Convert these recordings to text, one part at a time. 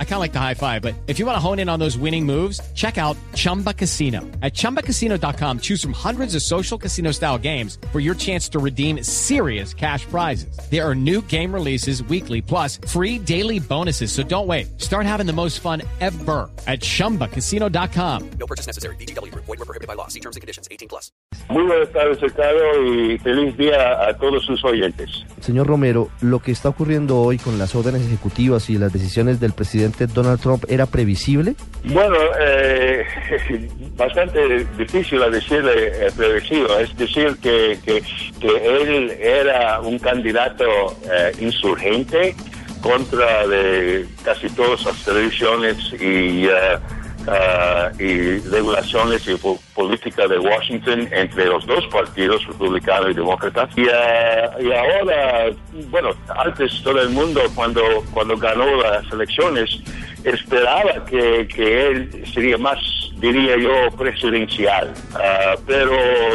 I kind of like the high five, but if you want to hone in on those winning moves, check out Chumba Casino. At ChumbaCasino.com, choose from hundreds of social casino style games for your chance to redeem serious cash prizes. There are new game releases weekly, plus free daily bonuses. So don't wait. Start having the most fun ever at ChumbaCasino.com. No purchase necessary. BGW. Void were prohibited by law. See terms and conditions. 18 plus. Muy buenas tardes, Ricardo, y feliz día a todos sus oyentes. Señor Romero, lo que está ocurriendo hoy con las órdenes ejecutivas y las decisiones del presidente Donald Trump era previsible? Bueno, eh, bastante difícil a decirle eh, previsible. Es decir, que, que, que, él era un candidato eh, insurgente contra de casi todas las televisiones y... Uh, Uh, y regulaciones y política de Washington entre los dos partidos, republicano y demócrata. Y, uh, y, ahora, bueno, antes todo el mundo cuando, cuando ganó las elecciones esperaba que, que él sería más diría yo, presidencial. Ah, pero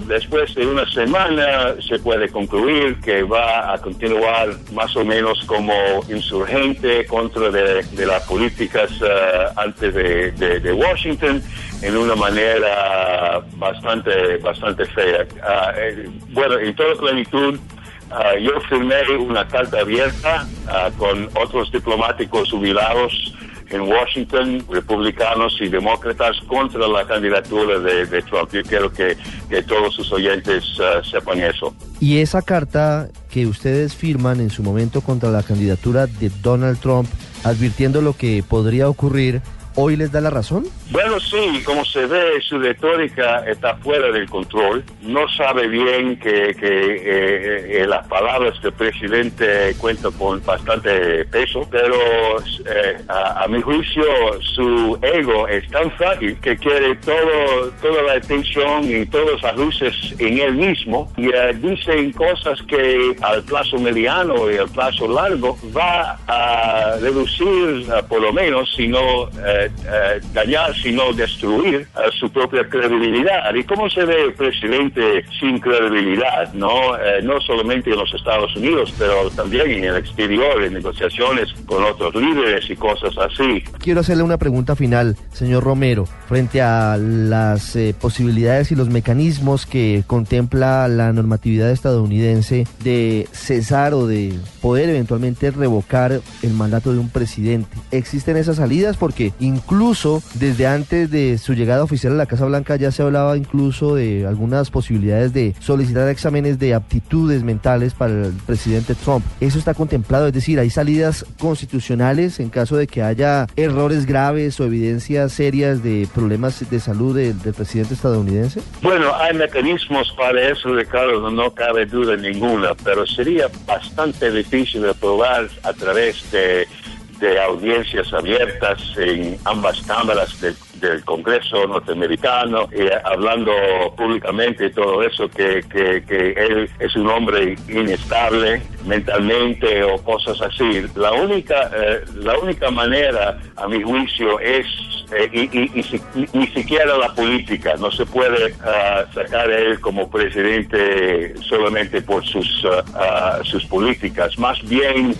después de una semana se puede concluir que va a continuar más o menos como insurgente contra de, las políticas uh, antes de, Washington en una manera bastante, bastante fea. Ah, eh, bueno, en toda plenitud, yo firmé una carta abierta con otros diplomáticos jubilados en Washington, republicanos y demócratas, contra la candidatura de, Trump. Yo quiero que, todos sus oyentes uh, sepan eso. Y esa carta que ustedes firman en su momento contra la candidatura de Donald Trump, advirtiendo lo que podría ocurrir, ¿hoy les da la razón? Bueno, sí, como se ve, su retórica está fuera del control. No sabe bien que, que eh, eh, las palabras del presidente cuentan con bastante peso, pero eh, a, mi juicio su ego es tan frágil que quiere todo, toda la atención y todas las luces en él mismo y dicen cosas que al plazo mediano y al plazo largo va a reducir, por lo menos, si no dañar sino destruir su propia credibilidad. ¿Y cómo se ve el presidente sin credibilidad? No, eh, no solamente en los Estados Unidos, pero también en el exterior, en negociaciones con otros líderes y cosas así. Quiero hacerle una pregunta final, señor Romero, frente a las eh, posibilidades y los mecanismos que contempla la normatividad estadounidense de cesar o de poder eventualmente revocar el mandato de un presidente. ¿Existen esas salidas? Porque incluso desde antes de su llegada oficial a la Casa Blanca ya se hablaba incluso de algunas posibilidades de solicitar exámenes de aptitudes mentales para el presidente Trump. ¿Eso está contemplado? Es decir, ¿hay salidas constitucionales en caso de que haya errores graves o evidencias serias de problemas de salud del, presidente estadounidense? Bueno, hay mecanismos para eso, Ricardo, no cabe duda ninguna, pero sería bastante difícil de probar a través de de audiencias abiertas en ambas cámaras del, Congreso norteamericano, eh, hablando públicamente todo eso, que, que, él es un hombre inestable mentalmente o cosas así. La única, eh, la única manera, a mi juicio, es eh, y, ni siquiera la política. No se puede ah, sacar a él como presidente solamente por sus, ah, sus políticas. Más bien,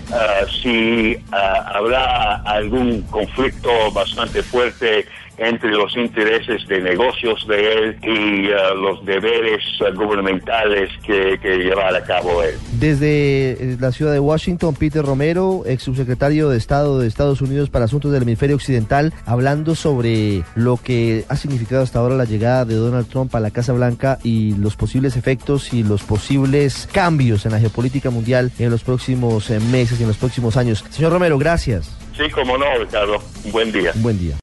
si habrá algún conflicto bastante fuerte entre los intereses de negocios de él y uh, los deberes uh, gubernamentales que, que a cabo él. Desde eh, la ciudad de Washington, Peter Romero, ex subsecretario de Estado de Estados Unidos para Asuntos del Hemisferio Occidental, hablando sobre lo que ha significado hasta ahora la llegada de Donald Trump a la Casa Blanca y los posibles efectos y los posibles cambios en la geopolítica mundial en los próximos eh, meses y en los próximos años. Señor Romero, gracias. Sí, como no, Ricardo. buen día. buen día.